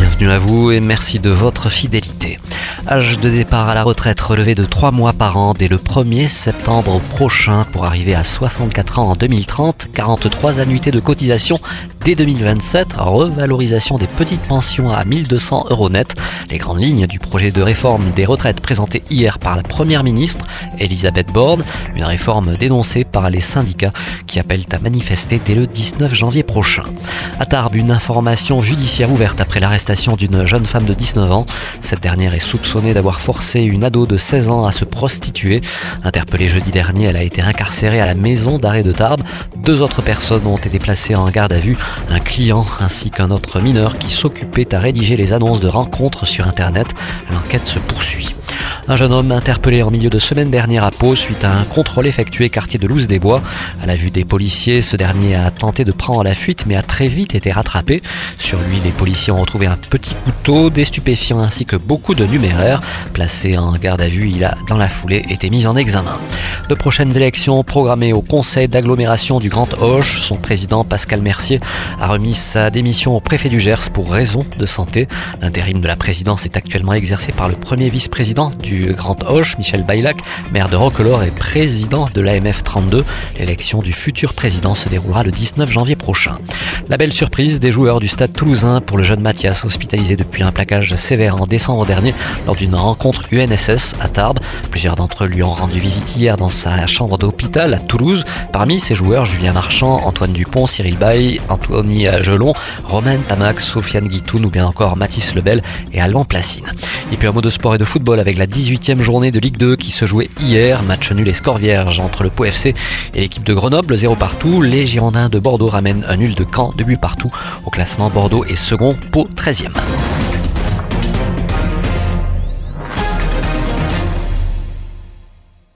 Bienvenue à vous et merci de votre fidélité. Âge de départ à la retraite relevé de 3 mois par an dès le 1er septembre prochain pour arriver à 64 ans en 2030, 43 annuités de cotisation dès 2027, revalorisation des petites pensions à 1200 euros net, les grandes lignes du projet de réforme des retraites présenté hier par la Première ministre Elisabeth Borne, une réforme dénoncée par les syndicats qui appellent à manifester dès le 19 janvier prochain. À Tarbes, une information judiciaire ouverte après l'arrestation d'une jeune femme de 19 ans. Cette dernière est soupçonnée d'avoir forcé une ado de 16 ans à se prostituer. Interpellée jeudi dernier, elle a été incarcérée à la maison d'arrêt de Tarbes. Deux autres personnes ont été placées en garde à vue un client ainsi qu'un autre mineur qui s'occupait à rédiger les annonces de rencontres sur Internet. L'enquête se poursuit. Un jeune homme interpellé en milieu de semaine dernière à Pau suite à un contrôle effectué quartier de Louse des Bois. À la vue des policiers, ce dernier a tenté de prendre la fuite mais a très vite été rattrapé. Sur lui, les policiers ont retrouvé un petit couteau, des stupéfiants ainsi que beaucoup de numéraires. Placé en garde à vue, il a dans la foulée été mis en examen. De prochaines élections programmées au conseil d'agglomération du Grand Hoche. Son président Pascal Mercier a remis sa démission au préfet du Gers pour raison de santé. L'intérim de la présidence est actuellement exercé par le premier vice-président du Grand Hoche, Michel Baylac, maire de Roquelaure et président de l'AMF 32. L'élection du futur président se déroulera le 19 janvier prochain. La belle surprise des joueurs du stade toulousain pour le jeune Mathias, hospitalisé depuis un plaquage sévère en décembre dernier lors d'une rencontre UNSS à Tarbes. Plusieurs d'entre eux lui ont rendu visite hier dans sa chambre d'hôpital à Toulouse. Parmi ces joueurs, Julien Marchand, Antoine Dupont, Cyril Bay, Anthony Gelon, Romain Tamax, Sofiane Guitoun ou bien encore Mathis Lebel et Alban Placine. Et puis un mot de sport et de football avec la 18e journée de Ligue 2 qui se jouait hier. Match nul et score vierge entre le Pau FC et l'équipe de Grenoble, 0 partout. Les Girondins de Bordeaux ramènent un nul de camp, de but partout. Au classement, Bordeaux est second, Pau 13e.